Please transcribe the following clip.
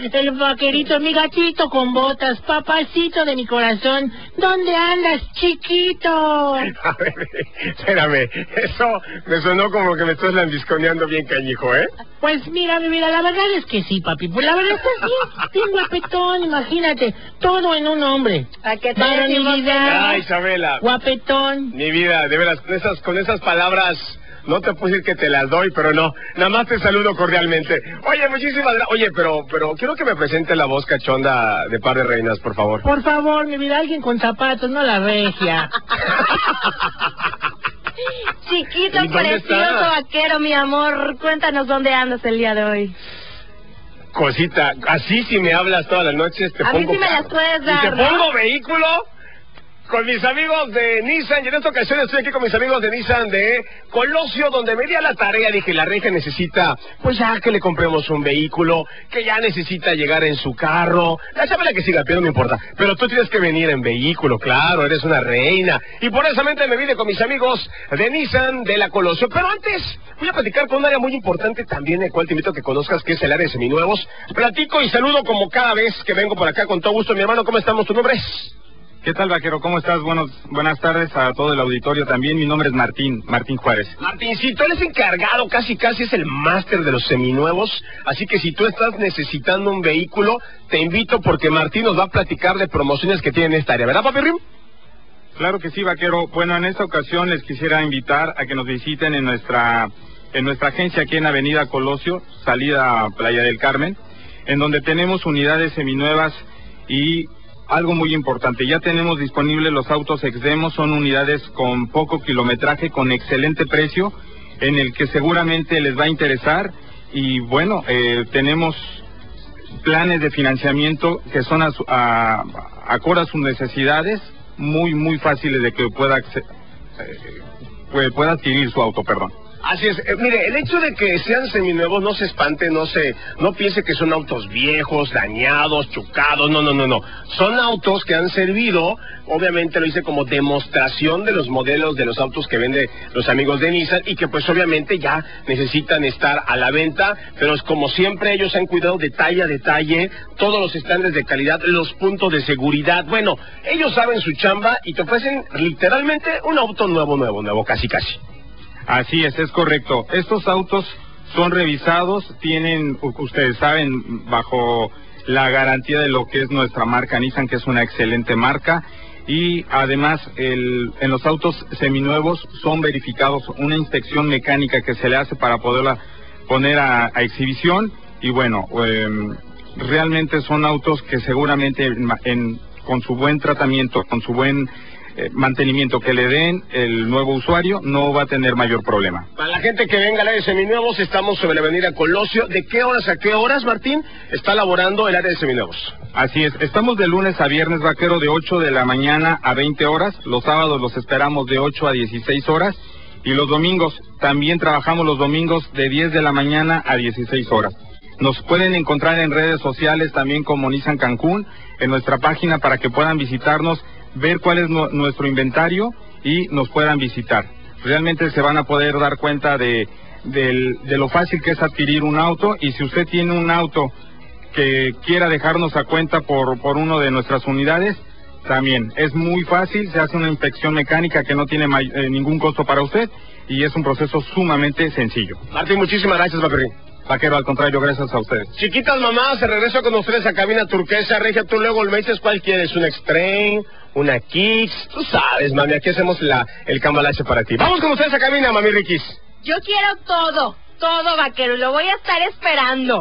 El vaquerito, mi gatito con botas, papacito de mi corazón. ¿Dónde andas, chiquito? A ver, espérame, eso me sonó como que me estás lambisconeando bien cañijo, ¿eh? Pues mira, mi vida, la verdad es que sí, papi. Pues la verdad estás bien, bien guapetón, imagínate. Todo en un hombre. ¿A qué te Ah, Isabela, guapetón. mi vida, de veras, con esas, con esas palabras no te puedo decir que te las doy, pero no, nada más te saludo cordialmente. Oye, muchísimas gracias. Oye, pero, pero quiero que me presente la voz cachonda de Par de Reinas, por favor. Por favor, mi vida, alguien con zapatos, no la regia. Chiquito, ¿Y dónde precioso está? vaquero, mi amor. Cuéntanos dónde andas el día de hoy. Cosita, así si me hablas todas las noches te A mí pongo sí me las puedes Y dar, te ¿no? pongo vehículo con mis amigos de Nissan. Y en esta ocasión estoy aquí con mis amigos de Nissan de Colosio, donde me di a la tarea. Dije, la reja necesita, pues ya que le compremos un vehículo, que ya necesita llegar en su carro. La la que siga pie, no importa. Pero tú tienes que venir en vehículo, claro, eres una reina. Y por esa mente me vine con mis amigos de Nissan de la Colosio. Pero antes, voy a platicar con un área muy importante también, el cual te invito a que conozcas, que es el área de seminuevos. Platico y saludo como cada vez que vengo por acá con todo gusto. Mi hermano, ¿cómo estamos? ¿Tu nombre es? ¿Qué tal, vaquero? ¿Cómo estás? Buenos, buenas tardes a todo el auditorio también. Mi nombre es Martín, Martín Juárez. Martincito, él es encargado, casi casi es el máster de los seminuevos. Así que si tú estás necesitando un vehículo, te invito porque Martín nos va a platicar de promociones que tiene en esta área. ¿Verdad, papi Rim? Claro que sí, vaquero. Bueno, en esta ocasión les quisiera invitar a que nos visiten en nuestra, en nuestra agencia aquí en Avenida Colosio, salida a Playa del Carmen, en donde tenemos unidades seminuevas y algo muy importante, ya tenemos disponibles los autos Exdemo, son unidades con poco kilometraje, con excelente precio, en el que seguramente les va a interesar y bueno, eh, tenemos planes de financiamiento que son a, a, acorde a sus necesidades, muy, muy fáciles de que pueda, eh, pueda adquirir su auto, perdón. Así es. Eh, mire, el hecho de que sean seminuevos no se espante, no se, no piense que son autos viejos, dañados, chocados, no, no, no, no. Son autos que han servido, obviamente lo hice como demostración de los modelos de los autos que vende los amigos de Nissan y que pues obviamente ya necesitan estar a la venta, pero es como siempre ellos han cuidado detalle a detalle, todos los estándares de calidad, los puntos de seguridad. Bueno, ellos saben su chamba y te ofrecen literalmente un auto nuevo, nuevo, nuevo, casi, casi. Así es, es correcto. Estos autos son revisados, tienen, ustedes saben, bajo la garantía de lo que es nuestra marca Nissan, que es una excelente marca. Y además, el- en los autos seminuevos son verificados una inspección mecánica que se le hace para poderla poner a, exhibición. Y bueno, em, realmente son autos que seguramente en en- con su buen tratamiento, con su buen eh, mantenimiento que le den el nuevo usuario, no va a tener mayor problema. Para la gente que venga al área de seminuevos, estamos sobre la avenida Colosio. ¿De qué horas a qué horas, Martín, está laborando el área de seminuevos? Así es, estamos de lunes a viernes, vaquero, de 8 de la mañana a 20 horas. Los sábados los esperamos de 8 a 16 horas. Y los domingos, también trabajamos los domingos de 10 de la mañana a 16 horas. Nos pueden encontrar en redes sociales también como Nissan Cancún, en nuestra página para que puedan visitarnos, ver cuál es nu- nuestro inventario y nos puedan visitar. Realmente se van a poder dar cuenta de, del- de lo fácil que es adquirir un auto y si usted tiene un auto que quiera dejarnos a cuenta por, por uno de nuestras unidades, también es muy fácil, se hace una inspección mecánica que no tiene eh, ningún costo para usted y es un proceso sumamente sencillo. Martín, muchísimas gracias, Papirín. Vaquero, al contrario, gracias a ustedes. Chiquitas mamás, se regreso con ustedes a cabina turquesa. Regia, tú luego me dices cuál quieres, una Extreme, una Kicks. Tú sabes, mami, aquí hacemos la, el cambalache para ti. Vamos con ustedes a cabina, mami Riquis. Yo quiero todo, todo vaquero. Lo voy a estar esperando.